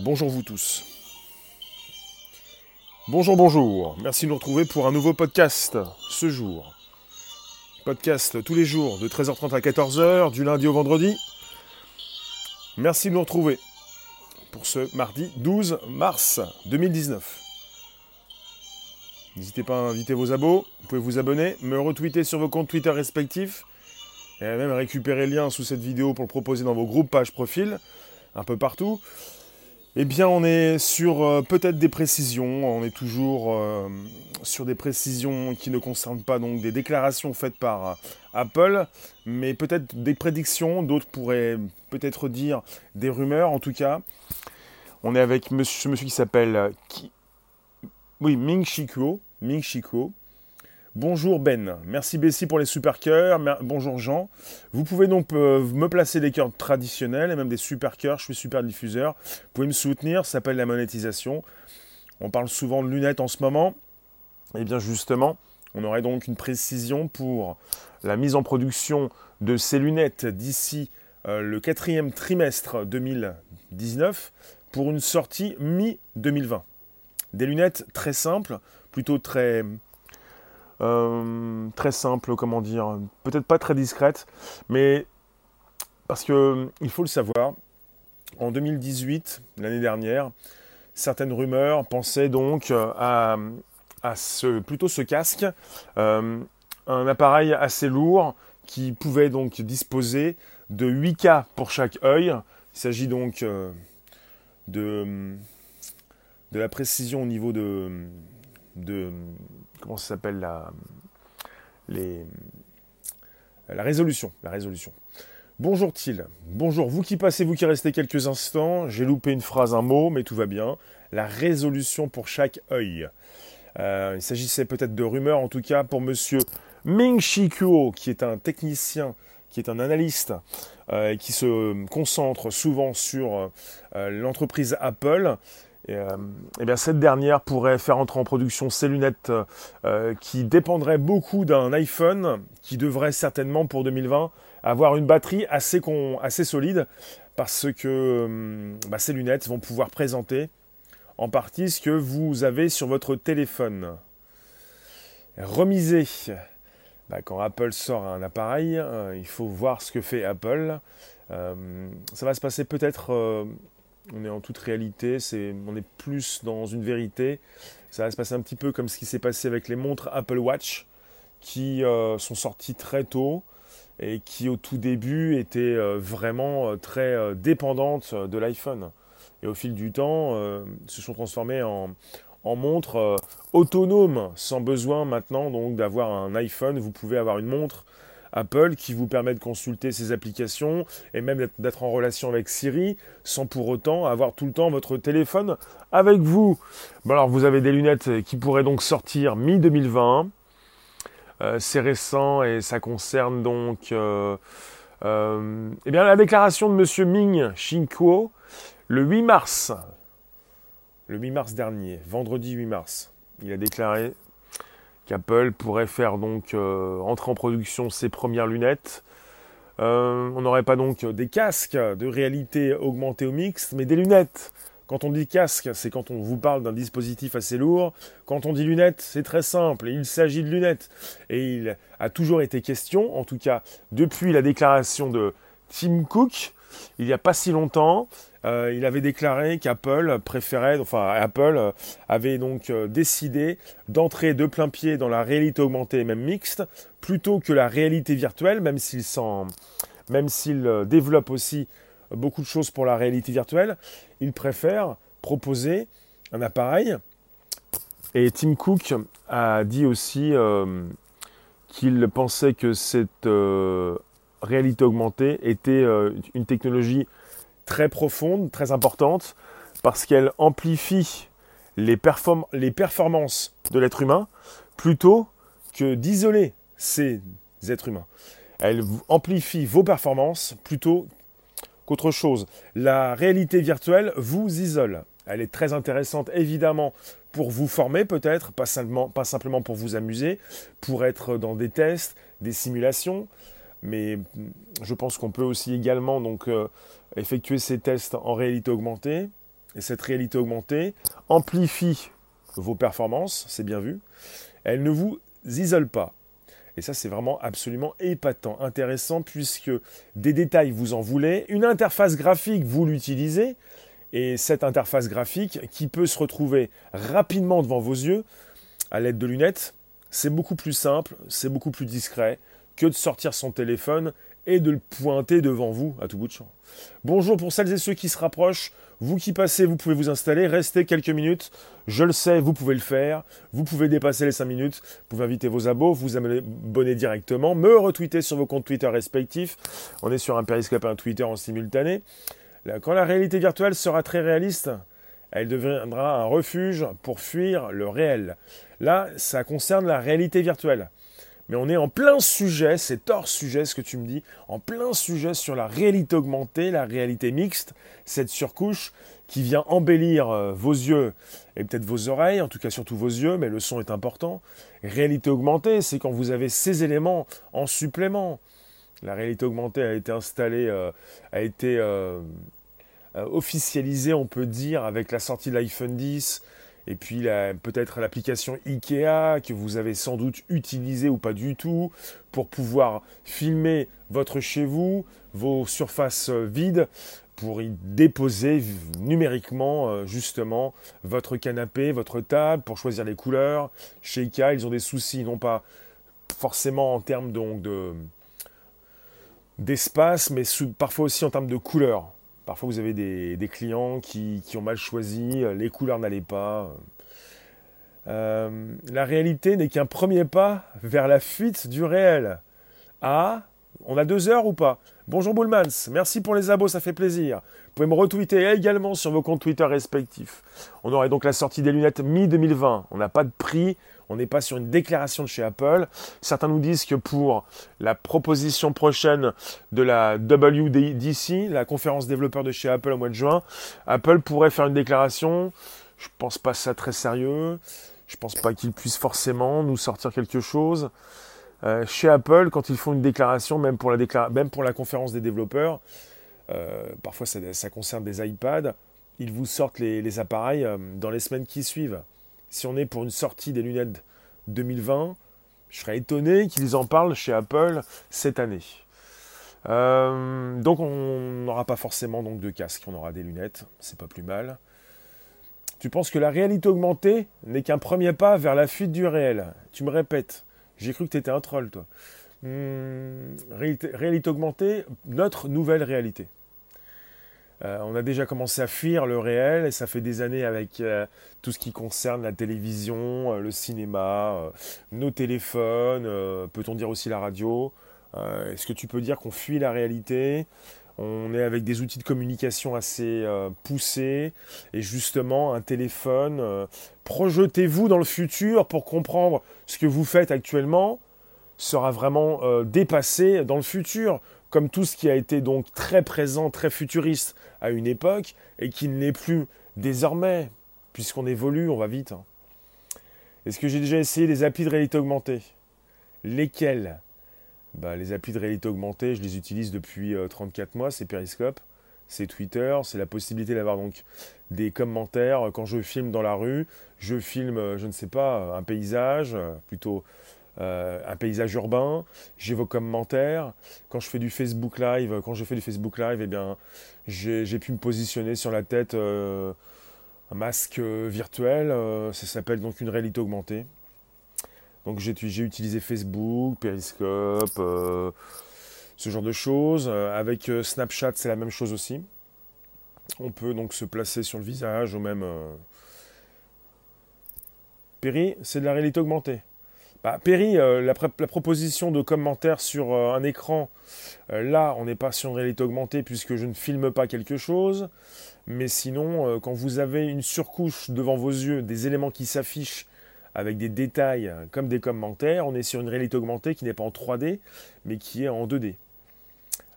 Bonjour vous tous. Bonjour, bonjour. Merci de nous retrouver pour un nouveau podcast ce jour. Podcast tous les jours de 13h30 à 14h, du lundi au vendredi. Merci de nous retrouver pour ce mardi 12 mars 2019. N'hésitez pas à inviter vos abos, vous pouvez vous abonner, me retweeter sur vos comptes Twitter respectifs et même récupérer le lien sous cette vidéo pour le proposer dans vos groupes, pages, profils, un peu partout. Eh bien, on est sur euh, peut-être des précisions. On est toujours euh, sur des précisions qui ne concernent pas donc des déclarations faites par euh, Apple, mais peut-être des prédictions. D'autres pourraient peut-être dire des rumeurs. En tout cas, on est avec monsieur, ce monsieur qui s'appelle oui Ming Shikuo. Ming Shikuo Bonjour Ben, merci Bessie pour les super cœurs, bonjour Jean. Vous pouvez donc euh, me placer des cœurs traditionnels et même des super cœurs, je suis super diffuseur. Vous pouvez me soutenir, ça s'appelle la monétisation. On parle souvent de lunettes en ce moment. Et eh bien justement, on aurait donc une précision pour la mise en production de ces lunettes d'ici euh, le quatrième trimestre 2019 pour une sortie mi-2020. Des lunettes très simples, plutôt très euh, très simple, comment dire, peut-être pas très discrète, mais parce que il faut le savoir, en 2018, l'année dernière, certaines rumeurs pensaient donc euh, à, ce, plutôt ce casque, euh, un appareil assez lourd qui pouvait donc disposer de 8K pour chaque œil. Il s'agit donc de, de la précision au niveau de, de comment ça s'appelle la, les, la résolution. La résolution. Bonjour Thiel. Bonjour vous qui passez, vous qui restez quelques instants. J'ai loupé une phrase, un mot, mais tout va bien. La résolution pour chaque œil. Euh, il s'agissait peut-être de rumeurs, en tout cas pour Monsieur Ming Chi Kuo, qui est un technicien, qui est un analyste, euh, qui se concentre souvent sur euh, l'entreprise Apple. Et, euh, eh bien cette dernière pourrait faire entrer en production ces lunettes euh, qui dépendraient beaucoup d'un iPhone qui devrait certainement pour 2020 avoir une batterie assez, assez solide parce que euh, bah, ces lunettes vont pouvoir présenter en partie ce que vous avez sur votre téléphone. Remiser. Bah, quand Apple sort un appareil, il faut voir ce que fait Apple. ça va se passer peut-être on est en toute réalité, on est plus dans une vérité. Ça va se passer un petit peu comme ce qui s'est passé avec les montres Apple Watch, qui euh, sont sorties très tôt et qui au tout début étaient euh, vraiment euh, très dépendantes de l'iPhone. Et au fil du temps, se sont transformées en, en montres autonomes, sans besoin maintenant donc d'avoir un iPhone. Vous pouvez avoir une montre Apple qui vous permet de consulter ses applications et même d'être en relation avec Siri sans pour autant avoir tout le temps votre téléphone avec vous. Bon alors vous avez des lunettes qui pourraient donc sortir mi-2020. Euh, c'est récent et ça concerne donc euh, euh, eh bien, la déclaration de M. Ming Shinkuo le 8 mars. Le 8 mars dernier, vendredi 8 mars. Il a déclaré qu'Apple pourrait faire donc euh, entrer en production ses premières lunettes. Euh, on n'aurait pas donc des casques de réalité augmentée ou mixte, mais des lunettes. Quand on dit casque, c'est quand on vous parle d'un dispositif assez lourd. Quand on dit lunettes, c'est très simple. Il s'agit de lunettes. Et il a toujours été question, en tout cas depuis la déclaration de Tim Cook, il n'y a pas si longtemps, euh, il avait déclaré qu'Apple préférait, enfin Apple euh, avait donc euh, décidé d'entrer de plein pied dans la réalité augmentée et même mixte, plutôt que la réalité virtuelle, même s'il même s'il développe aussi beaucoup de choses pour la réalité virtuelle, il préfère proposer un appareil. Et Tim Cook a dit aussi qu'il pensait que cette réalité augmentée était une technologie très profonde, très importante, parce qu'elle amplifie les, les performances de l'être humain plutôt que d'isoler ces êtres humains. Elle amplifie vos performances plutôt qu'autre chose. La réalité virtuelle vous isole. Elle est très intéressante évidemment pour vous former peut-être, pas simplement, pas simplement pour vous amuser, pour être dans des tests, des simulations, mais je pense qu'on peut aussi également euh, effectuer ces tests en réalité augmentée et cette réalité augmentée amplifie vos performances, c'est bien vu. Elle ne vous isole pas. Et ça, c'est vraiment absolument épatant, intéressant, puisque des détails, vous en voulez. Une interface graphique, vous l'utilisez. Et cette interface graphique, qui peut se retrouver rapidement devant vos yeux, à l'aide de lunettes, c'est beaucoup plus simple, c'est beaucoup plus discret que de sortir son téléphone et de le pointer devant vous à tout bout de champ. Bonjour pour celles et ceux qui se rapprochent. Vous qui passez, vous pouvez vous installer, restez quelques minutes. Je le sais, vous pouvez le faire. Vous pouvez dépasser les 5 minutes. Vous pouvez inviter vos abos, vous abonner directement, me retweeter sur vos comptes Twitter respectifs. On est sur un Periscope et un Twitter en simultané. Quand la réalité virtuelle sera très réaliste, elle deviendra un refuge pour fuir le réel. Là, ça concerne la réalité virtuelle. Mais on est en plein sujet, c'est hors sujet ce que tu me dis, en plein sujet sur la réalité augmentée, la réalité mixte, cette surcouche qui vient embellir euh, vos yeux et peut-être vos oreilles, en tout cas surtout vos yeux, mais le son est important. Réalité augmentée, c'est quand vous avez ces éléments en supplément. La réalité augmentée a été installée, euh, a été euh, officialisée, on peut dire, avec la sortie de l'iPhone 10, et puis peut-être l'application IKEA que vous avez sans doute utilisée ou pas du tout pour pouvoir filmer votre chez vous, vos surfaces vides, pour y déposer numériquement euh, justement votre canapé, votre table, pour choisir les couleurs. Chez IKEA, ils ont des soucis, non pas forcément en termes donc de d'espace, mais parfois aussi en termes de couleurs. Parfois, vous avez des, clients qui, ont mal choisi, euh, les couleurs n'allaient pas. Euh, la réalité n'est qu'un premier pas vers la fuite du réel. Ah, on a deux heures ou pas? Bonjour Bullmans, merci pour les abos, ça fait plaisir. Vous pouvez me retweeter également sur vos comptes Twitter respectifs. On aurait donc la sortie des lunettes mi-2020. On n'a pas de prix, on n'est pas sur une déclaration de chez Apple. Certains nous disent que pour la proposition prochaine de la WDC, la conférence développeur de chez Apple au mois de juin, Apple pourrait faire une déclaration. Je pense pas ça très sérieux. Je pense pas qu'ils puissent forcément nous sortir quelque chose. Euh, chez Apple, quand ils font une déclaration, même pour la, conférence des développeurs, euh, parfois ça, concerne des iPads, ils vous sortent les appareils euh, dans les semaines qui suivent si on est pour une sortie des lunettes 2020, je serais étonné qu'ils en parlent chez Apple cette année. Euh, donc on n'aura pas forcément donc de casque, on aura des lunettes, c'est pas plus mal. Tu penses que la réalité augmentée n'est qu'un premier pas vers la fuite du réel? Tu me répètes, j'ai cru que tu étais un troll toi. Hmm, réalité augmentée, notre nouvelle réalité. Euh, on a déjà commencé à fuir le réel et ça fait des années avec euh, tout ce qui concerne la télévision, euh, le cinéma, nos téléphones, peut-on dire aussi la radio. Est-ce que tu peux dire qu'on fuit la réalité? On est avec des outils de communication assez poussés et justement un téléphone. Projetez-vous dans le futur pour comprendre ce que vous faites actuellement sera vraiment dépassé dans le futur comme tout ce qui a été donc très présent, très futuriste à une époque, et qui ne l'est plus désormais, puisqu'on évolue, on va vite. Hein. Est-ce que j'ai déjà essayé les applis de réalité augmentée? Lesquels bah, Les applis de réalité augmentée, je les utilise depuis 34 euh, mois, c'est Periscope, c'est Twitter, c'est la possibilité d'avoir donc des commentaires quand je filme dans la rue, je filme, euh, je ne sais pas, un paysage, euh, plutôt euh, un paysage urbain, j'ai vos commentaires. Quand je fais du Facebook Live, quand je fais du Facebook Live, eh bien, j'ai pu me positionner sur la tête euh, un masque virtuel. Euh, ça s'appelle donc une réalité augmentée. Donc j'ai utilisé Facebook, Periscope, ce genre de choses. Avec Snapchat, c'est la même chose aussi. On peut donc se placer sur le visage ou même... Perry, c'est de la réalité augmentée. Bah, Perry, euh, la, proposition de commentaire sur euh, un écran, euh, là, on n'est pas sur une réalité augmentée puisque je ne filme pas quelque chose. Mais sinon, quand vous avez une surcouche devant vos yeux, des éléments qui s'affichent avec des détails comme des commentaires, on est sur une réalité augmentée qui n'est pas en 3D, mais qui est en 2D.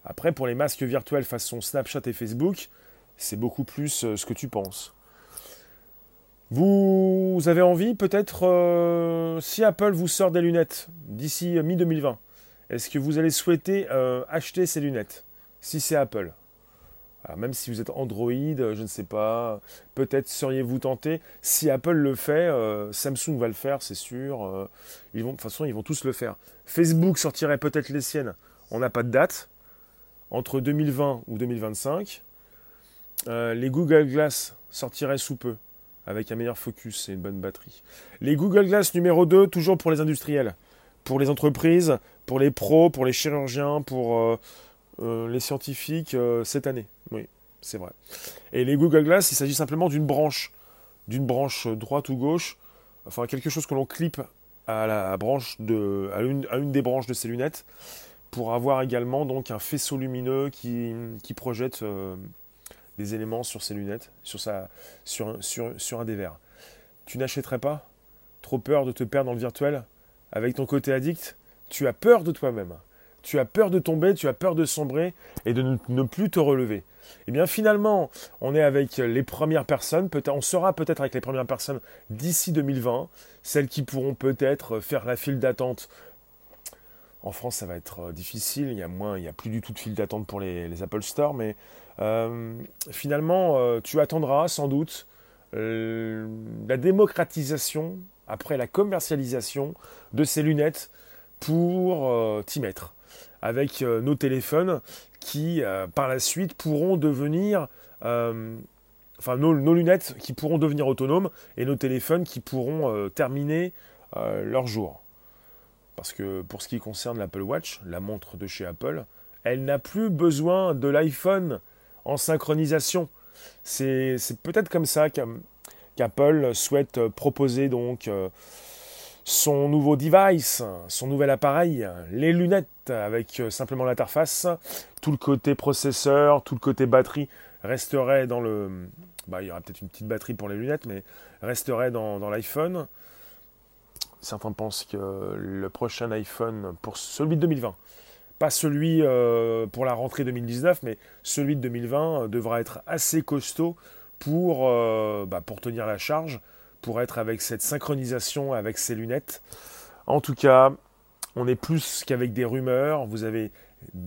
Après, pour les masques virtuels façon Snapchat et Facebook, c'est beaucoup plus ce que tu penses. Vous avez envie peut-être, euh, si Apple vous sort des lunettes d'ici euh, mi-2020, est-ce que vous allez souhaiter euh, acheter ces lunettes Si c'est Apple? Alors même si vous êtes Android, je ne sais pas, peut-être seriez-vous tenté. Si Apple le fait, Samsung va le faire, c'est sûr. ils vont, de toute façon, ils vont tous le faire. Facebook sortirait peut-être les siennes. On n'a pas de date. Entre 2020 ou 2025. les Google Glass sortiraient sous peu avec un meilleur focus et une bonne batterie. Les Google Glass numéro 2, toujours pour les industriels, pour les entreprises, pour les pros, pour les chirurgiens, pour euh, euh, les scientifiques euh, cette année. Oui, c'est vrai. Et les Google Glass, il s'agit simplement d'une branche, d'une branche droite ou gauche, enfin quelque chose que l'on clip à la branche de, à une, des branches de ces lunettes, pour avoir également donc un faisceau lumineux qui projette des éléments sur ses lunettes, sur, sa, sur, un des verres. Tu n'achèterais pas Trop peur de te perdre dans le virtuel? Avec ton côté addict Tu as peur de toi-même. Tu as peur de tomber, tu as peur de sombrer et de ne, plus te relever. Eh bien finalement, on est avec les premières personnes, peut on sera peut-être avec les premières personnes d'ici 2020, celles qui pourront peut-être faire la file d'attente en France, ça va être euh, difficile. Il y a moins, il y a plus du tout de file d'attente pour les, Apple Store, mais finalement, euh, tu attendras sans doute la démocratisation après la commercialisation de ces lunettes pour t'y mettre avec nos téléphones qui par la suite pourront devenir enfin nos, lunettes qui pourront devenir autonomes et nos téléphones qui pourront terminer leur jour. Parce que pour ce qui concerne l'Apple Watch, la montre de chez Apple, elle n'a plus besoin de l'iPhone en synchronisation. C'est peut-être comme ça qu'Apple souhaite proposer donc euh, son nouveau device, son nouvel appareil, les lunettes avec euh, simplement l'interface. Tout le côté processeur, tout le côté batterie resterait dans le... Bah, il y aura peut-être une petite batterie pour les lunettes, mais resterait dans l'iPhone. Certains pensent que le prochain iPhone, pour celui de 2020, pas celui euh, pour la rentrée 2019, mais celui de 2020 euh, devra être assez costaud pour, euh, bah, pour tenir la charge, pour être avec cette synchronisation avec ses lunettes. En tout cas, on est plus qu'avec des rumeurs. Vous avez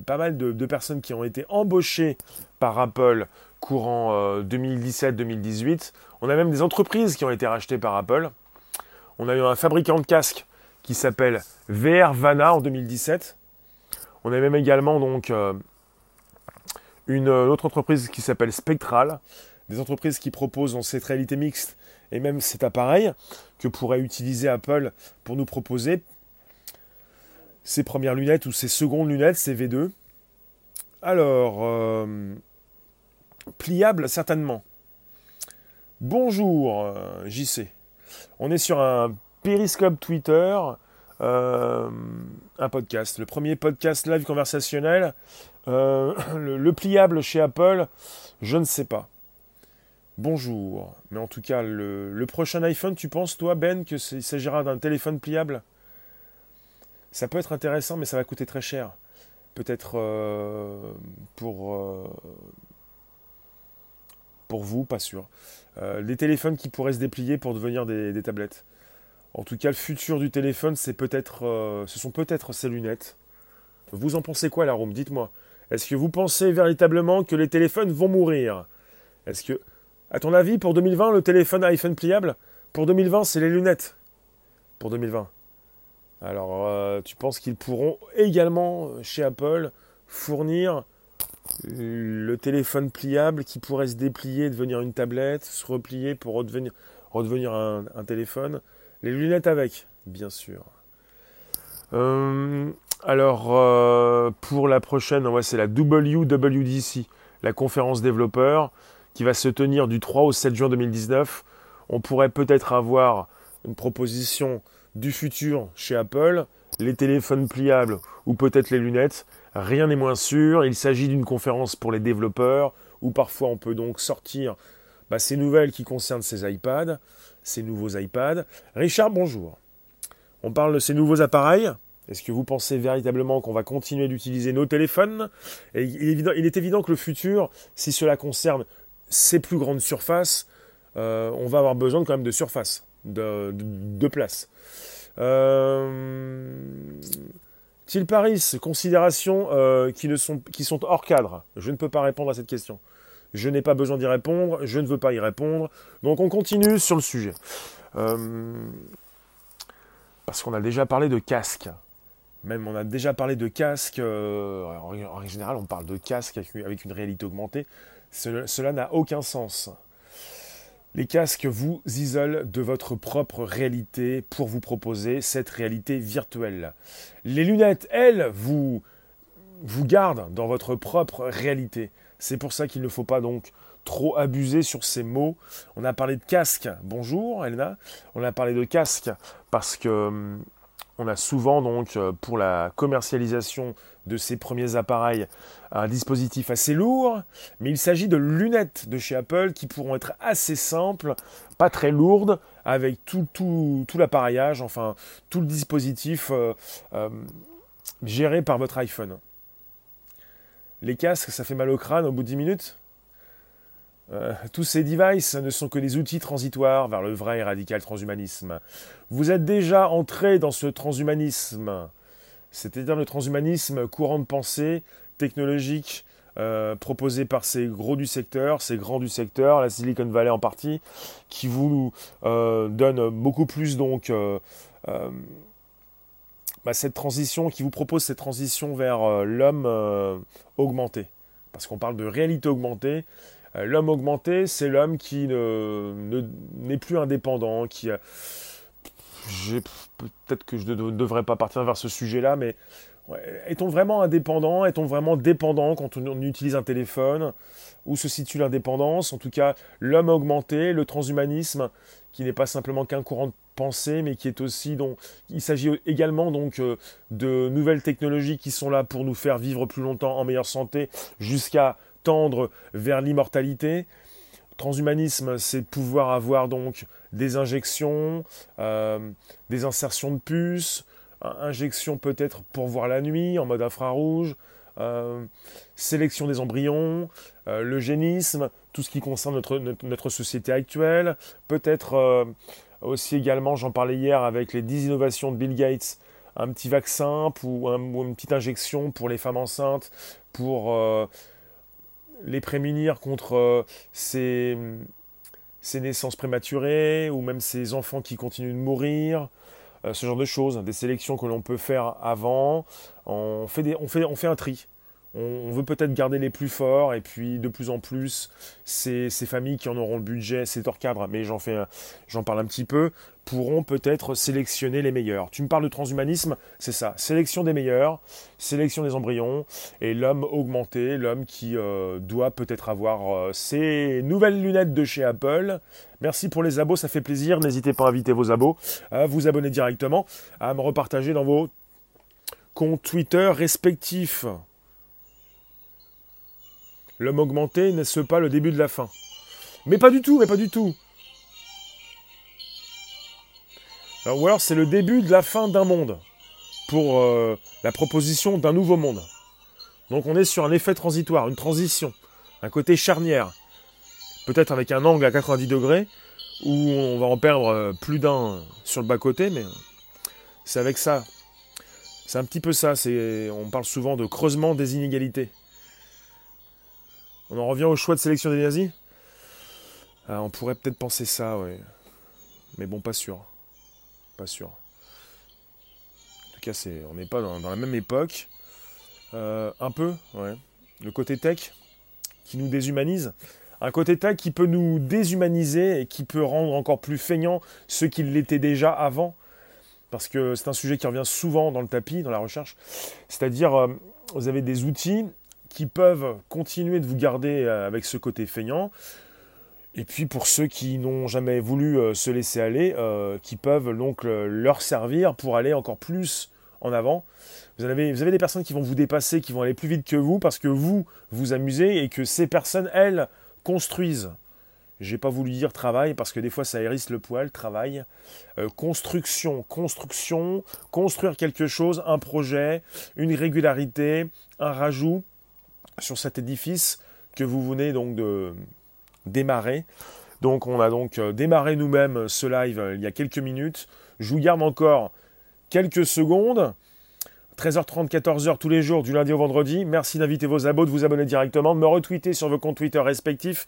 pas mal de, personnes qui ont été embauchées par Apple courant 2017-2018. On a même des entreprises qui ont été rachetées par Apple. On a eu un fabricant de casques qui s'appelle VR Vana en 2017. On a même également donc euh, une autre entreprise qui s'appelle Spectral, des entreprises qui proposent cette réalité mixte et même cet appareil que pourrait utiliser Apple pour nous proposer ses premières lunettes ou ses secondes lunettes, ses V2. Alors, euh, pliable certainement. Bonjour euh, JC. On est sur un périscope Twitter, euh, un podcast, le premier podcast live conversationnel. Euh, le, pliable chez Apple, je ne sais pas. Bonjour. Mais en tout cas, le, prochain iPhone, tu penses, toi, Ben, qu'il s'agira d'un téléphone pliable? Ça peut être intéressant, mais ça va coûter très cher. Peut-être euh, pour pour vous, pas sûr. Euh, les téléphones qui pourraient se déplier pour devenir des, tablettes. En tout cas, le futur du téléphone, c'est peut-être, euh, ce sont peut-être ces lunettes. Vous en pensez quoi, la Dites-moi. Est-ce que vous pensez véritablement que les téléphones vont mourir? Est-ce que, à ton avis, pour 2020, le téléphone iPhone pliable Pour 2020, c'est les lunettes? Pour 2020. Alors, euh, tu penses qu'ils pourront également, chez Apple, fournir le téléphone pliable qui pourrait se déplier, devenir une tablette, se replier pour redevenir un, téléphone? Les lunettes avec, bien sûr. Euh, alors, euh, pour la prochaine, c'est la WWDC, la conférence développeur, qui va se tenir du 3 au 7 juin 2019. On pourrait peut-être avoir une proposition du futur chez Apple, les téléphones pliables ou peut-être les lunettes. Rien n'est moins sûr. Il s'agit d'une conférence pour les développeurs où parfois on peut donc sortir bah, ces nouvelles qui concernent ces iPads, ces nouveaux iPads. Richard, bonjour. On parle de ces nouveaux appareils. Est-ce que vous pensez véritablement qu'on va continuer d'utiliser nos téléphones? Il est, évident, que le futur, si cela concerne ces plus grandes surfaces, euh, on va avoir besoin quand même de surface, de, place. Euh, Paris, considérations euh, qui, ne qui sont hors cadre Je ne peux pas répondre à cette question. Je n'ai pas besoin d'y répondre, je ne veux pas y répondre. Donc on continue sur le sujet. Euh, parce qu'on a déjà parlé de casque. Même on a déjà parlé de casque. Euh, en général, on parle de casque avec une réalité augmentée. Cela n'a aucun sens. Les casques vous isolent de votre propre réalité pour vous proposer cette réalité virtuelle. Les lunettes, elles, vous, vous gardent dans votre propre réalité. C'est pour ça qu'il ne faut pas donc trop abuser sur ces mots. On a parlé de casque. Bonjour Elna. On a parlé de casque parce que hum, on a souvent donc euh, pour la commercialisation de ces premiers appareils un dispositif assez lourd, mais il s'agit de lunettes de chez Apple qui pourront être assez simples, pas très lourdes, avec tout, l'appareillage, enfin tout le dispositif euh, euh, géré par votre iPhone. Les casques, ça fait mal au crâne au bout de 10 minutes euh, tous ces devices ne sont que des outils transitoires vers le vrai et radical transhumanisme. Vous êtes déjà entré dans ce transhumanisme, c'est-à-dire le transhumanisme courant de pensée technologique euh, proposé par ces gros du secteur, ces grands du secteur, la Silicon Valley en partie, qui vous euh, donne beaucoup plus donc bah, cette transition, qui vous propose cette transition vers l'homme augmenté, parce qu'on parle de réalité augmentée. Euh, l'homme augmenté, c'est l'homme qui ne, n'est plus indépendant, qui. Peut-être que je ne devrais pas partir vers ce sujet-là, mais est-on vraiment indépendant? Est-on vraiment dépendant quand on, utilise un téléphone? Où se situe l'indépendance? En tout cas, l'homme augmenté, le transhumanisme, qui n'est pas simplement qu'un courant de pensée, mais qui est aussi donc, il s'agit également donc euh, de nouvelles technologies qui sont là pour nous faire vivre plus longtemps en meilleure santé, jusqu'à tendre vers l'immortalité. Transhumanisme, c'est pouvoir avoir donc des injections, euh, des insertions de puces, injections peut-être pour voir la nuit en mode infrarouge, euh, sélection des embryons, euh, l'eugénisme, tout ce qui concerne notre, notre, société actuelle, peut-être aussi également, j'en parlais hier avec les 10 innovations de Bill Gates, un petit vaccin ou, ou une petite injection pour les femmes enceintes, pour les prémunir contre euh, ces, naissances prématurées ou même ces enfants qui continuent de mourir, euh, ce genre de choses, des sélections que l'on peut faire avant. On fait un tri on, veut peut-être garder les plus forts et puis de plus en plus ces, familles qui en auront le budget, c'est hors cadre, mais j'en fais, j'en parle un petit peu, pourront peut-être sélectionner les meilleurs. Tu me parles de transhumanisme, c'est ça, sélection des meilleurs, sélection des embryons et l'homme augmenté, l'homme qui euh, doit peut-être avoir euh, ses nouvelles lunettes de chez Apple. Merci pour les abos, ça fait plaisir. N'hésitez pas à inviter vos abos, à vous abonner directement, à me repartager dans vos comptes Twitter respectifs. L'homme augmenté n'est-ce pas le début de la fin? Mais pas du tout, mais pas du tout. ou alors c'est le début de la fin d'un monde pour euh, la proposition d'un nouveau monde. Donc on est sur un effet transitoire, une transition, un côté charnière, peut-être avec un angle à 90 degrés où on va en perdre euh, plus d'un sur le bas côté, mais c'est avec ça. C'est un petit peu ça. On parle souvent de creusement des inégalités. On en revient au choix de sélection des nazis ah, On pourrait peut-être penser ça, oui. Mais bon, pas sûr. Pas sûr. En tout cas, on n'est pas dans, la même époque. Euh, un peu, ouais. Le côté tech qui nous déshumanise. Un côté tech qui peut nous déshumaniser et qui peut rendre encore plus feignant ceux qui l'étaient déjà avant. Parce que c'est un sujet qui revient souvent dans le tapis, dans la recherche. C'est-à-dire, euh, vous avez des outils qui peuvent continuer de vous garder euh, avec ce côté feignant. Et puis pour ceux qui n'ont jamais voulu euh, se laisser aller, euh, qui peuvent donc leur servir pour aller encore plus en avant. Vous avez, des personnes qui vont vous dépasser, qui vont aller plus vite que vous parce que vous vous amusez et que ces personnes, elles, construisent. J'ai pas voulu dire travail parce que des fois ça hérisse le poil, travail. construction, construction, construire quelque chose, un projet, une régularité, un rajout sur cet édifice que vous venez donc de démarrer. Donc on a donc euh, démarré nous-mêmes ce live euh, il y a quelques minutes. Je vous garde encore quelques secondes. 13h30, 14h tous les jours, du lundi au vendredi. Merci d'inviter vos abos, de vous abonner directement, de me retweeter sur vos comptes Twitter respectifs.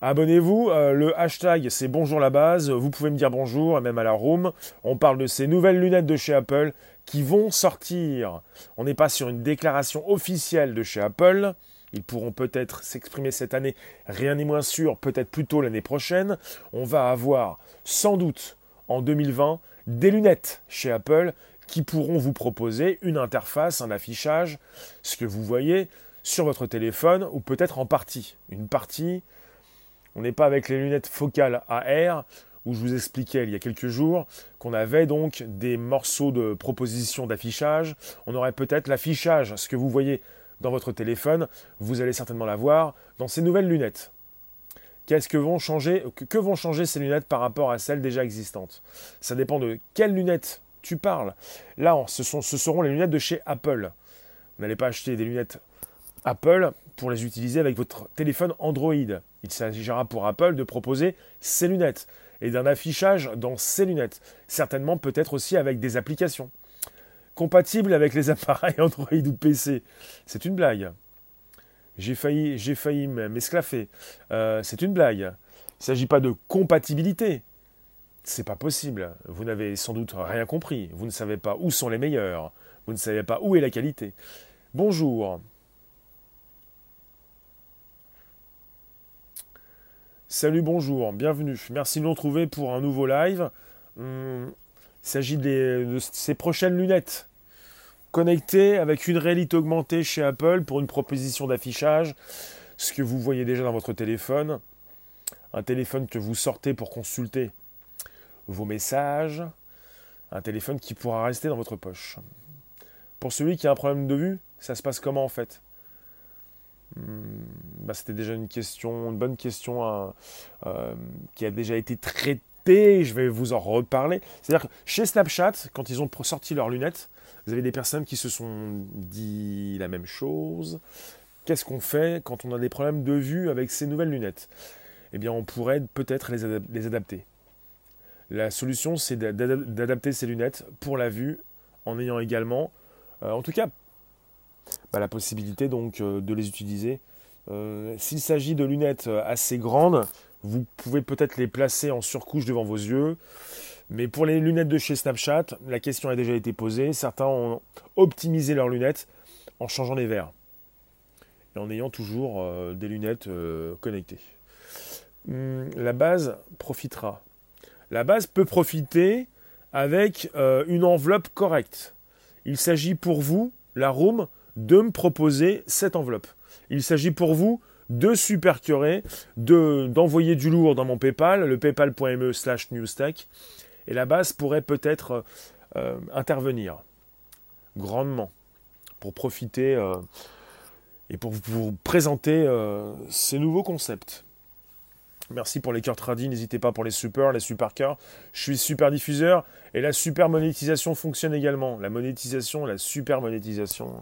Abonnez-vous, euh, le hashtag c'est bonjour la base, vous pouvez me dire bonjour, même à la room. On parle de ces nouvelles lunettes de chez Apple qui vont sortir. On n'est pas sur une déclaration officielle de chez Apple. Ils pourront peut-être s'exprimer cette année, rien n'est moins sûr, peut-être plutôt l'année prochaine. On va avoir sans doute en 2020 des lunettes chez Apple qui pourront vous proposer une interface, un affichage, ce que vous voyez sur votre téléphone ou peut-être en partie. Une partie, on n'est pas avec les lunettes focales AR où je vous expliquais il y a quelques jours qu'on avait donc des morceaux de proposition d'affichage. On aurait peut-être l'affichage, ce que vous voyez dans votre téléphone, vous allez certainement l'avoir dans ces nouvelles lunettes. Qu'est-ce que vont changer que vont changer ces lunettes par rapport à celles déjà existantes? Ça dépend de quelles lunettes tu parles. Là, ce, seront les lunettes de chez Apple. N'allez pas acheter des lunettes Apple pour les utiliser avec votre téléphone Android. Il s'agira pour Apple de proposer ces lunettes et d'un affichage dans ces lunettes. Certainement peut-être aussi avec des applications. Compatibles avec les appareils Android ou PC. C'est une blague. J'ai failli, j'ai failli m'esclaffer. Euh, c'est une blague. Il ne s'agit pas de compatibilité. C'est pas possible. Vous n'avez sans doute rien compris. Vous ne savez pas où sont les meilleurs. Vous ne savez pas où est la qualité. Bonjour. Salut, bonjour, bienvenue. Merci de nous retrouver pour un nouveau live. Hum, il s'agit de ces prochaines lunettes connectées avec une réalité augmentée chez Apple pour une proposition d'affichage. Ce que vous voyez déjà dans votre téléphone. Un téléphone que vous sortez pour consulter vos messages. Un téléphone qui pourra rester dans votre poche. Pour celui qui a un problème de vue, ça se passe comment en fait? Hmm, bah, c'était déjà une question, une bonne question hein, euh, qui a déjà été traitée. Je vais vous en reparler. C'est-à-dire que chez Snapchat, quand ils ont sorti leurs lunettes, vous avez des personnes qui se sont dit la même chose. Qu'est-ce qu'on fait quand on a des problèmes de vue avec ces nouvelles lunettes? Eh bien, on pourrait peut-être les, adapter. La solution, c'est d'adapter ces lunettes pour la vue en ayant également, euh, en tout cas bah, la possibilité donc euh, de les utiliser. Euh, s'il s'agit de lunettes euh, assez grandes, vous pouvez peut-être les placer en surcouche devant vos yeux. Mais pour les lunettes de chez Snapchat, la question a déjà été posée. Certains ont optimisé leurs lunettes en changeant les verres et en ayant toujours des lunettes connectées. Hum, la base profitera. La base peut profiter avec une enveloppe correcte. Il s'agit pour vous, la room, de me proposer cette enveloppe. Il s'agit pour vous de supercurer, de, d'envoyer du lourd dans mon PayPal, le paypal.me slash newstack, et la base pourrait peut-être euh, intervenir grandement pour profiter euh, et pour vous présenter euh, ces nouveaux concepts. Merci pour les cœurs tradis, n'hésitez pas pour les super, les super cœurs. Je suis super diffuseur et la super monétisation fonctionne également. La monétisation, la super monétisation.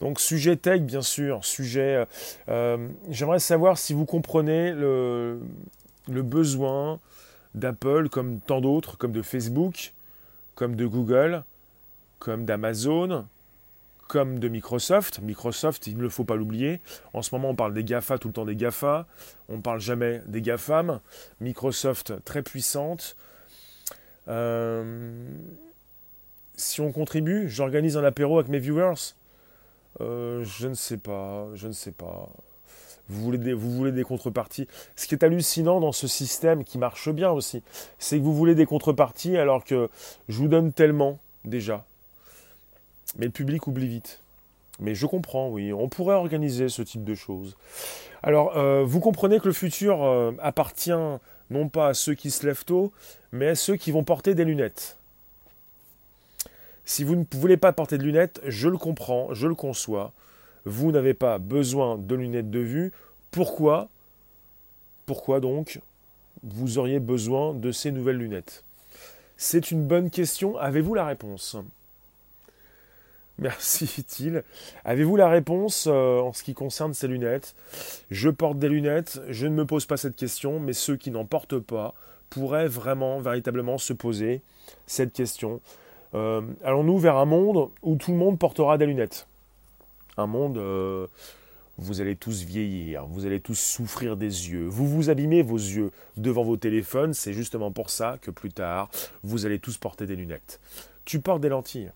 Donc sujet tech, bien sûr, sujet... Euh, euh, j'aimerais savoir si vous comprenez le, besoin d'Apple, comme tant d'autres, comme de Facebook, comme de Google, comme d'Amazon, comme de Microsoft. Microsoft, il ne faut pas l'oublier. En ce moment, on parle des GAFA tout le temps des GAFA. On ne parle jamais des GAFAM. Microsoft, très puissante. Euh, si on contribue, j'organise un apéro avec mes viewers. Euh, je ne sais pas, je ne sais pas. Vous voulez, des, vous voulez des contreparties. Ce qui est hallucinant dans ce système, qui marche bien aussi, c'est que vous voulez des contreparties alors que je vous donne tellement déjà. Mais le public oublie vite. Mais je comprends, oui, on pourrait organiser ce type de choses. Alors, euh, vous comprenez que le futur euh, appartient non pas à ceux qui se lèvent tôt, mais à ceux qui vont porter des lunettes. Si vous ne voulez pas porter de lunettes, je le comprends, je le conçois. Vous n'avez pas besoin de lunettes de vue. Pourquoi? Pourquoi donc vous auriez besoin de ces nouvelles lunettes? C'est une bonne question. Avez-vous la réponse? Merci, dit-il. Avez-vous la réponse euh, en ce qui concerne ces lunettes? Je porte des lunettes, je ne me pose pas cette question, mais ceux qui n'en portent pas pourraient vraiment, véritablement se poser cette question. Euh, allons-nous vers un monde où tout le monde portera des lunettes? Un monde, euh, vous allez tous vieillir, vous allez tous souffrir des yeux, vous vous abîmez vos yeux devant vos téléphones, c'est justement pour ça que plus tard, vous allez tous porter des lunettes. Tu portes des lentilles.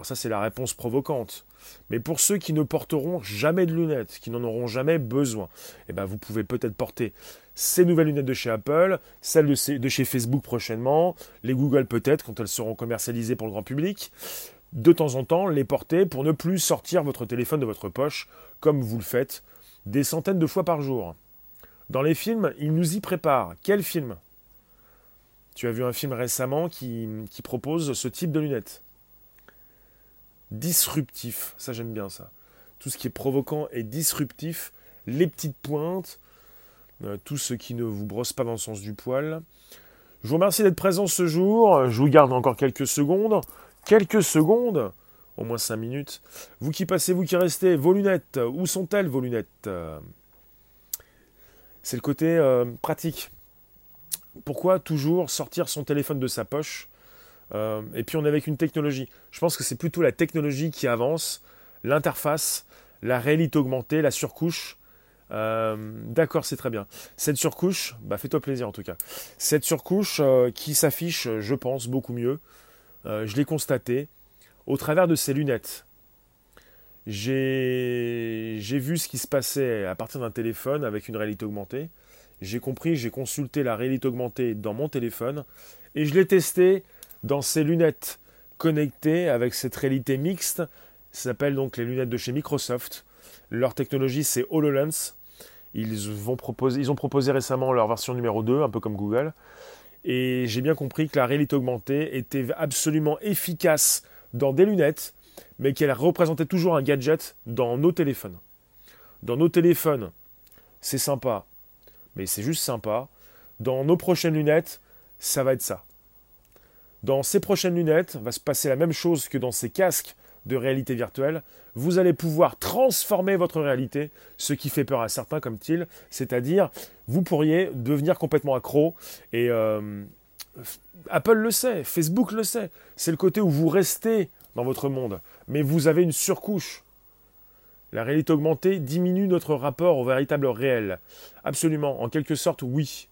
Alors ça, c'est la réponse provocante. Mais pour ceux qui ne porteront jamais de lunettes, qui n'en auront jamais besoin, eh ben vous pouvez peut-être porter ces nouvelles lunettes de chez Apple, celles de chez Facebook prochainement, les Google peut-être quand elles seront commercialisées pour le grand public. De temps en temps, les porter pour ne plus sortir votre téléphone de votre poche comme vous le faites des centaines de fois par jour. Dans les films, ils nous y préparent. Quel film? Tu as vu un film récemment qui, qui propose ce type de lunettes disruptif. Ça, j'aime bien ça. Tout ce qui est provoquant et disruptif, les petites pointes, euh, tout ce qui ne vous brosse pas dans le sens du poil. Je vous remercie d'être présent ce jour. Je vous garde encore quelques secondes. Quelques secondes, au moins cinq minutes. Vous qui passez, vous qui restez, vos lunettes, où sont-elles vos lunettes? C'est le côté euh, pratique. Pourquoi toujours sortir son téléphone de sa poche? Euh, et puis on est avec une technologie. Je pense que c'est plutôt la technologie qui avance, l'interface, la réalité augmentée, la surcouche. Euh, d'accord, c'est très bien. Cette surcouche, bah fais-toi plaisir en tout cas. Cette surcouche euh, qui s'affiche, je pense, beaucoup mieux. je l'ai constaté au travers de ces lunettes. J'ai vu ce qui se passait à partir d'un téléphone avec une réalité augmentée. J'ai compris, j'ai consulté la réalité augmentée dans mon téléphone et je l'ai testé dans ces lunettes connectées avec cette réalité mixte. Ça s'appelle donc les lunettes de chez Microsoft. Leur technologie, c'est HoloLens. Ils, ils ont proposé récemment leur version numéro 2, un peu comme Google. Et j'ai bien compris que la réalité augmentée était absolument efficace dans des lunettes, mais qu'elle représentait toujours un gadget dans nos téléphones. Dans nos téléphones, c'est sympa, mais c'est juste sympa. Dans nos prochaines lunettes, ça va être ça. Dans ces prochaines lunettes, va se passer la même chose que dans ces casques de réalité virtuelle. Vous allez pouvoir transformer votre réalité, ce qui fait peur à certains comme Thiel, c'est-à-dire vous pourriez devenir complètement accro et euh, Apple le sait, Facebook le sait. C'est le côté où vous restez dans votre monde, mais vous avez une surcouche. La réalité augmentée diminue notre rapport au véritable réel. Absolument, en quelque sorte, oui.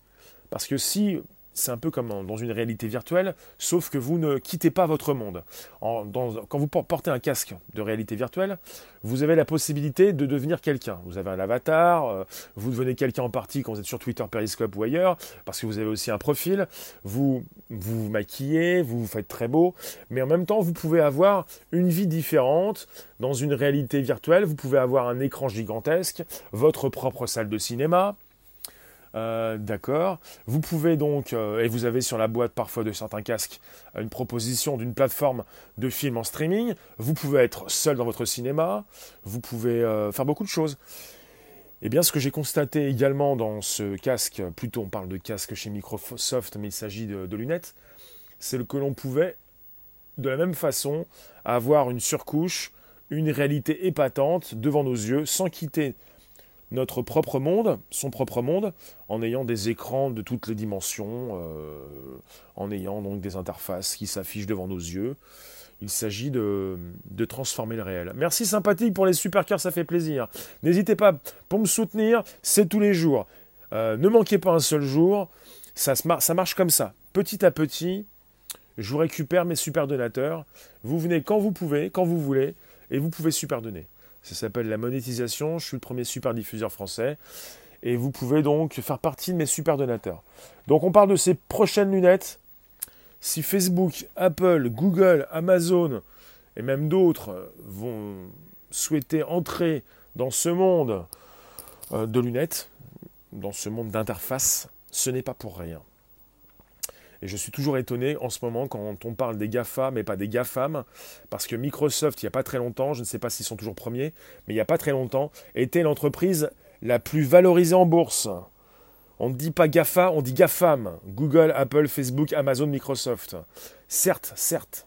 Parce que si c'est un peu comme dans une réalité virtuelle, sauf que vous ne quittez pas votre monde. quand vous portez un casque de réalité virtuelle, vous avez la possibilité de devenir quelqu'un. Vous avez un avatar, euh, vous devenez quelqu'un en partie quand vous êtes sur Twitter, Periscope ou ailleurs, parce que vous avez aussi un profil, vous vous, maquillez, vous vous faites très beau, mais en même temps, vous pouvez avoir une vie différente dans une réalité virtuelle, vous pouvez avoir un écran gigantesque, votre propre salle de cinéma, euh, d'accord. Vous pouvez donc, euh, et vous avez sur la boîte parfois de certains casques, une proposition d'une plateforme de film en streaming. Vous pouvez être seul dans votre cinéma. Vous pouvez euh, faire beaucoup de choses. Eh bien, ce que j'ai constaté également dans ce casque, plutôt on parle de casque chez Microsoft, mais il s'agit de, de lunettes, c'est que l'on pouvait, de la même façon, avoir une surcouche, une réalité épatante devant nos yeux, sans quitter notre propre monde, son propre monde, en ayant des écrans de toutes les dimensions, euh, en ayant donc des interfaces qui s'affichent devant nos yeux. Il s'agit de, transformer le réel. Merci sympathique pour les super cœurs, ça fait plaisir. N'hésitez pas, pour me soutenir, c'est tous les jours. Euh, ne manquez pas un seul jour, ça, ça marche comme ça. Petit à petit, je vous récupère mes super donateurs. Vous venez quand vous pouvez, quand vous voulez, et vous pouvez super donner. Ça s'appelle la monétisation. Je suis le premier super diffuseur français. Et vous pouvez donc faire partie de mes super donateurs. Donc on parle de ces prochaines lunettes. Si Facebook, Apple, Google, Amazon et même d'autres vont souhaiter entrer dans ce monde euh, de lunettes, dans ce monde d'interface, ce n'est pas pour rien. Et je suis toujours étonné en ce moment quand on parle des GAFA, mais pas des GAFAM, parce que Microsoft, il n'y a pas très longtemps, je ne sais pas s'ils sont toujours premiers, mais il n'y a pas très longtemps, était l'entreprise la plus valorisée en bourse. On ne dit pas GAFA, on dit GAFAM. Google, Apple, Facebook, Amazon, Microsoft. Certes, certes.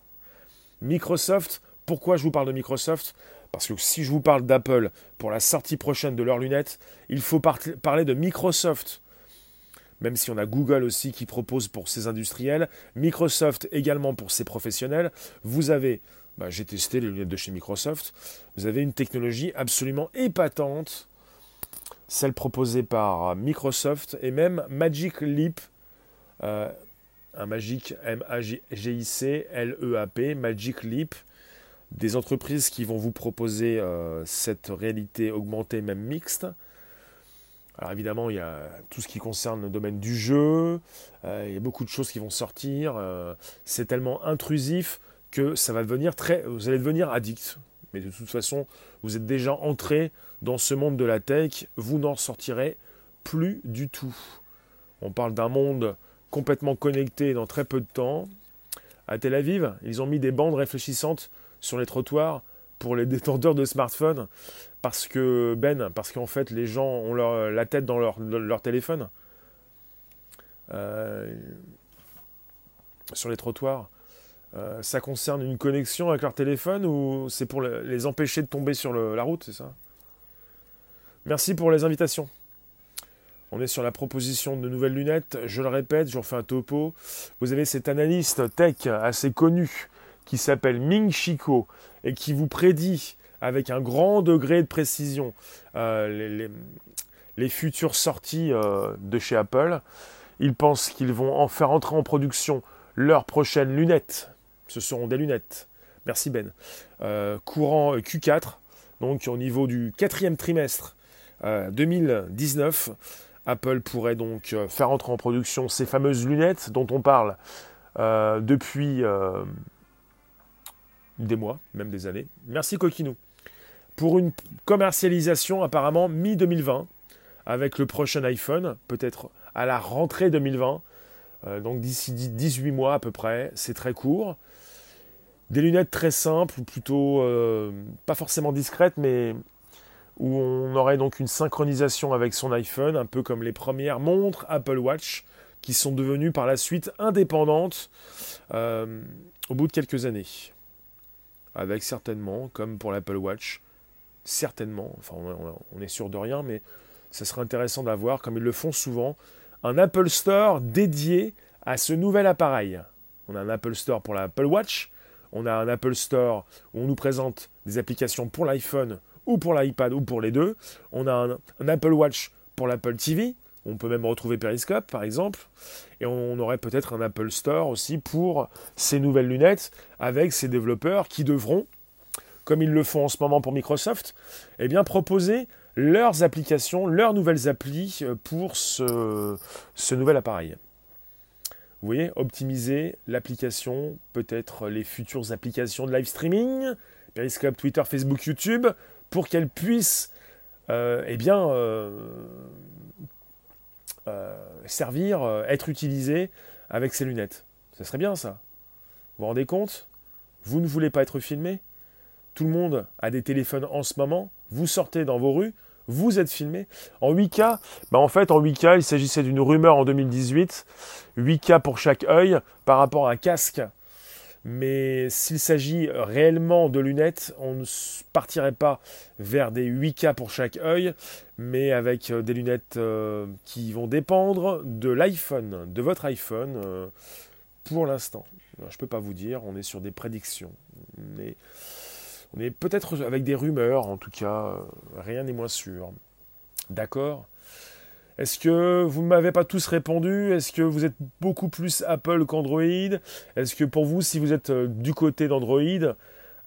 Microsoft, pourquoi je vous parle de Microsoft? Parce que si je vous parle d'Apple pour la sortie prochaine de leurs lunettes, il faut parler de Microsoft. Même si on a Google aussi qui propose pour ses industriels, Microsoft également pour ses professionnels, vous avez, bah, j'ai testé les lunettes de chez Microsoft, vous avez une technologie absolument épatante, celle proposée par Microsoft et même Magic Leap, euh, un Magic M-A-G-I-C L-E-A-P, Magic Leap, des entreprises qui vont vous proposer euh, cette réalité augmentée, même mixte. Alors évidemment, il y a tout ce qui concerne le domaine du jeu, euh, il y a beaucoup de choses qui vont sortir, euh, c'est tellement intrusif que ça va devenir très... Vous allez devenir addict. Mais de toute façon, vous êtes déjà entré dans ce monde de la tech, vous n'en sortirez plus du tout. On parle d'un monde complètement connecté dans très peu de temps. À Tel Aviv, ils ont mis des bandes réfléchissantes sur les trottoirs pour les détenteurs de smartphones parce que Ben, parce qu'en fait les gens ont leur, la tête dans leur, téléphone euh, sur les trottoirs. Euh, ça concerne une connexion avec leur téléphone ou c'est pour les empêcher de tomber sur la route, c'est ça? Merci pour les invitations. On est sur la proposition de nouvelles lunettes. Je le répète, je refais un topo. Vous avez cet analyste tech assez connu qui s'appelle Ming Chico et qui vous prédit avec un grand degré de précision euh, les, futures sorties euh, de chez Apple. Ils pensent qu'ils vont en faire entrer en production leurs prochaines lunettes. Ce seront des lunettes. Merci Ben. Euh, courant Q4, donc au niveau du quatrième trimestre 2019, Apple pourrait donc faire entrer en production ces fameuses lunettes dont on parle depuis des mois, même des années. Merci Coquinou. Pour une commercialisation apparemment mi-2020, avec le prochain iPhone, peut-être à la rentrée 2020, euh, donc d'ici 18 mois à peu près, c'est très court. Des lunettes très simples, plutôt euh, pas forcément discrètes, mais où on aurait donc une synchronisation avec son iPhone, un peu comme les premières montres Apple Watch, qui sont devenues par la suite indépendantes euh, au bout de quelques années avec certainement, comme pour l'Apple Watch, certainement, enfin on, est sûr de rien, mais ça serait intéressant d'avoir, comme ils le font souvent, un Apple Store dédié à ce nouvel appareil. On a un Apple Store pour l'Apple Watch, on a un Apple Store où on nous présente des applications pour l'iPhone ou pour l'iPad ou pour les deux. On a un, un Apple Watch pour l'Apple TV, on peut même retrouver Periscope, par exemple. Et on aurait peut-être un Apple Store aussi pour ces nouvelles lunettes avec ces développeurs qui devront, comme ils le font en ce moment pour Microsoft, eh proposer leurs applications, leurs nouvelles applis euh, pour ce, ce nouvel appareil. Vous voyez, optimiser l'application, peut-être les futures applications de live streaming, Periscope, Twitter, Facebook, YouTube, pour qu'elles puissent euh, eh bien, euh, euh, servir, euh, être utilisé avec ces lunettes. Ce serait bien ça. Vous vous rendez compte? Vous ne voulez pas être filmé? Tout le monde a des téléphones en ce moment. Vous sortez dans vos rues, vous êtes filmé. En 8K, bah en fait, en 8K, il s'agissait d'une rumeur en 2018. 8K pour chaque œil par rapport à un casque mais s'il s'agit réellement de lunettes, on ne partirait pas vers des 8K pour chaque œil, mais avec euh, des lunettes euh, qui vont dépendre de l'iPhone, de votre iPhone, euh, pour l'instant. Je ne peux pas vous dire, on est sur des prédictions. On est peut-être avec des rumeurs, en tout cas, rien n'est moins sûr. D'accord? Est-ce que vous ne m'avez pas tous répondu? Est-ce que vous êtes beaucoup plus Apple qu'Android? Est-ce que pour vous, si vous êtes euh, du côté d'Android,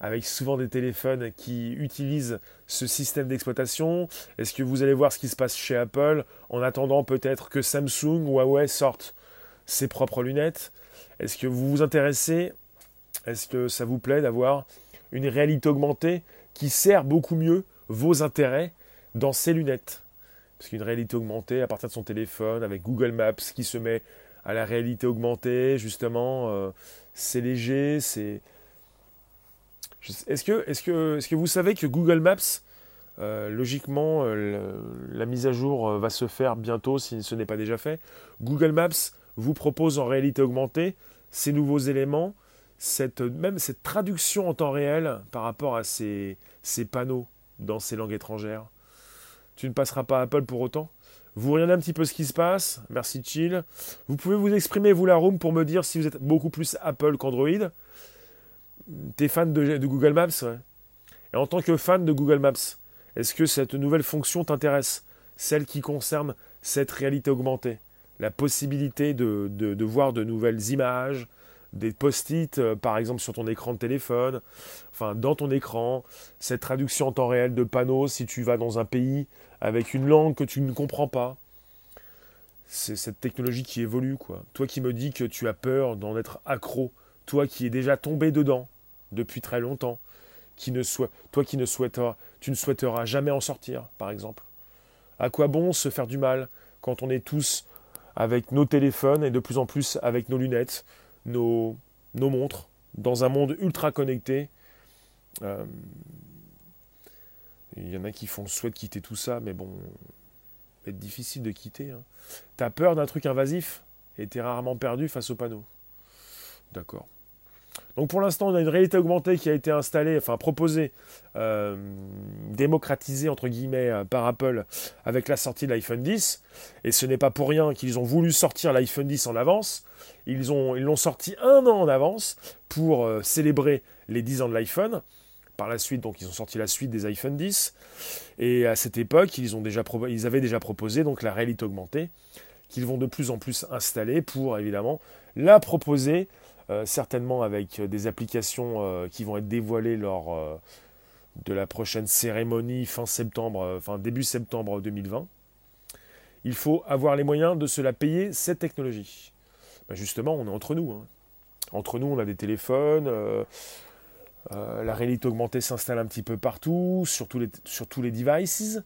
avec souvent des téléphones qui utilisent ce système d'exploitation, est-ce que vous allez voir ce qui se passe chez Apple en attendant peut-être que Samsung ou Huawei sortent ses propres lunettes? Est-ce que vous vous intéressez? Est-ce que ça vous plaît d'avoir une réalité augmentée qui sert beaucoup mieux vos intérêts dans ces lunettes? Parce qu'une réalité augmentée à partir de son téléphone, avec Google Maps qui se met à la réalité augmentée, justement, euh, c'est léger, c'est... Est-ce que, est que, est que vous savez que Google Maps, euh, logiquement, euh, la mise à jour va se faire bientôt si ce n'est pas déjà fait? Google Maps vous propose en réalité augmentée ces nouveaux éléments, cette, même cette traduction en temps réel par rapport à ces, ces panneaux dans ces langues étrangères. Tu ne passeras pas Apple pour autant Vous regardez un petit peu ce qui se passe. Merci Chill. Vous pouvez vous exprimer, vous la room, pour me dire si vous êtes beaucoup plus Apple qu'Android. T'es fan de, Google Maps ouais. Et en tant que fan de Google Maps, est-ce que cette nouvelle fonction t'intéresse? Celle qui concerne cette réalité augmentée. La possibilité de, de voir de nouvelles images, des post-it, euh, par exemple, sur ton écran de téléphone, enfin, dans ton écran, cette traduction en temps réel de panneaux si tu vas dans un pays avec une langue que tu ne comprends pas. C'est cette technologie qui évolue, quoi. Toi qui me dis que tu as peur d'en être accro, toi qui es déjà tombé dedans depuis très longtemps, qui ne toi qui ne souhaiteras, tu ne souhaiteras jamais en sortir, par exemple. À quoi bon se faire du mal quand on est tous avec nos téléphones et de plus en plus avec nos lunettes nos, nos montres dans un monde ultra connecté. Euh, il y en a qui font le souhait de quitter tout ça, mais bon, va être difficile de quitter. Hein. T'as peur d'un truc invasif et t'es rarement perdu face au panneau. D'accord. Donc pour l'instant, on a une réalité augmentée qui a été installée, enfin proposée, euh, démocratisée entre guillemets euh, par Apple avec la sortie de l'iPhone 10. Et ce n'est pas pour rien qu'ils ont voulu sortir l'iPhone 10 en avance. Ils ont, l'ont sorti un an en avance pour euh, célébrer les 10 ans de l'iPhone. Par la suite, donc ils ont sorti la suite des iPhone 10. Et à cette époque, ils, ils avaient déjà proposé donc la réalité augmentée qu'ils vont de plus en plus installer pour évidemment la proposer certainement avec des applications euh, qui vont être dévoilées lors euh, de la prochaine cérémonie fin septembre, enfin début septembre 2020. Il faut avoir les moyens de se la payer, cette technologie. Ben, justement, on est entre nous. Hein. Entre nous, on a des téléphones, la réalité augmentée s'installe un petit peu partout, sur tous les, sur tous les devices.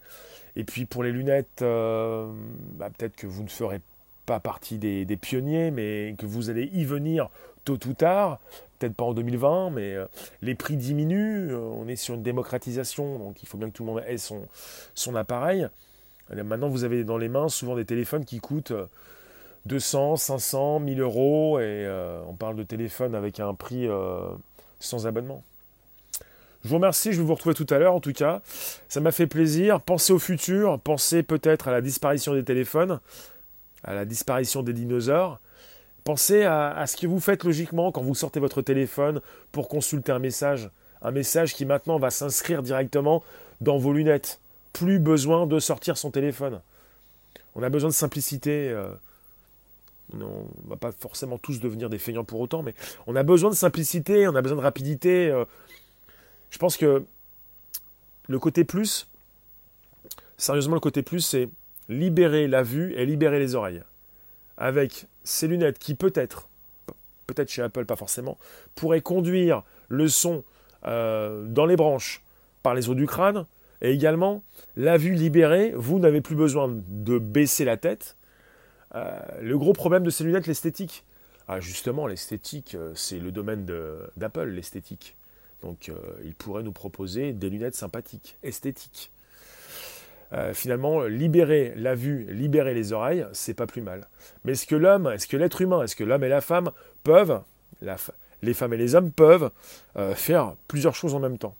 Et puis pour les lunettes, bah, peut-être que vous ne ferez pas partie des, pionniers, mais que vous allez y venir tôt ou tard, peut-être pas en 2020, mais euh, les prix diminuent, euh, on est sur une démocratisation, donc il faut bien que tout le monde ait son, appareil. maintenant, vous avez dans les mains souvent des téléphones qui coûtent 200, 500, 1000 euros, et euh, on parle de téléphone avec un prix sans abonnement. Je vous remercie, je vais vous retrouver tout à l'heure en tout cas. Ça m'a fait plaisir. Pensez au futur, pensez peut-être à la disparition des téléphones à la disparition des dinosaures. Pensez à, ce que vous faites logiquement quand vous sortez votre téléphone pour consulter un message. Un message qui maintenant va s'inscrire directement dans vos lunettes. Plus besoin de sortir son téléphone. On a besoin de simplicité. Euh, on ne va pas forcément tous devenir des feignants pour autant, mais on a besoin de simplicité, on a besoin de rapidité. Euh. je pense que le côté plus, sérieusement, le côté plus, c'est libérer la vue et libérer les oreilles. Avec ces lunettes qui peut-être, peut-être chez Apple pas forcément, pourraient conduire le son euh, dans les branches par les os du crâne, et également la vue libérée, vous n'avez plus besoin de baisser la tête. Euh, le gros problème de ces lunettes, l'esthétique. Ah, justement, l'esthétique, euh, c'est le domaine d'Apple, l'esthétique. Donc, il pourrait nous proposer des lunettes sympathiques, esthétiques. Euh, finalement, libérer la vue, libérer les oreilles, c'est pas plus mal. Mais est-ce que l'homme, est-ce que l'être humain, est-ce que l'homme et la femme peuvent, les femmes et les hommes peuvent euh, faire plusieurs choses en même temps?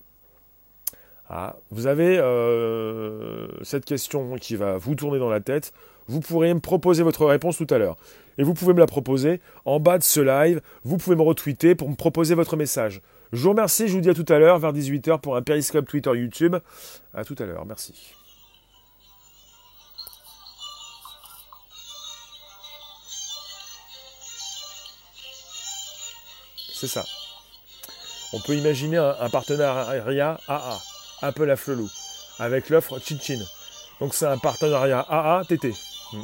Ah, Vous avez euh, cette question qui va vous tourner dans la tête. Vous pourrez me proposer votre réponse tout à l'heure. Et vous pouvez me la proposer en bas de ce live. Vous pouvez me retweeter pour me proposer votre message. Je vous remercie, je vous dis à tout à l'heure vers 18h pour un périscope Twitter YouTube. À tout à l'heure, merci. C'est ça. On peut imaginer un, partenariat AA, Apple à Flelou, avec l'offre Chinchin. Donc c'est un partenariat AA TT. Hmm.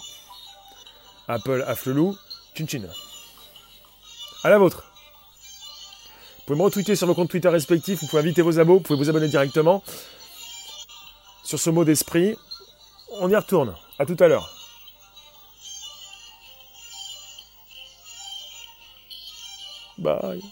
Apple à Flelou, Chinchin. À la vôtre. Vous pouvez me retweeter sur vos comptes Twitter respectifs, vous pouvez inviter vos abos, vous pouvez vous abonner directement. Sur ce mot d'esprit, on y retourne. À tout à l'heure. Bye.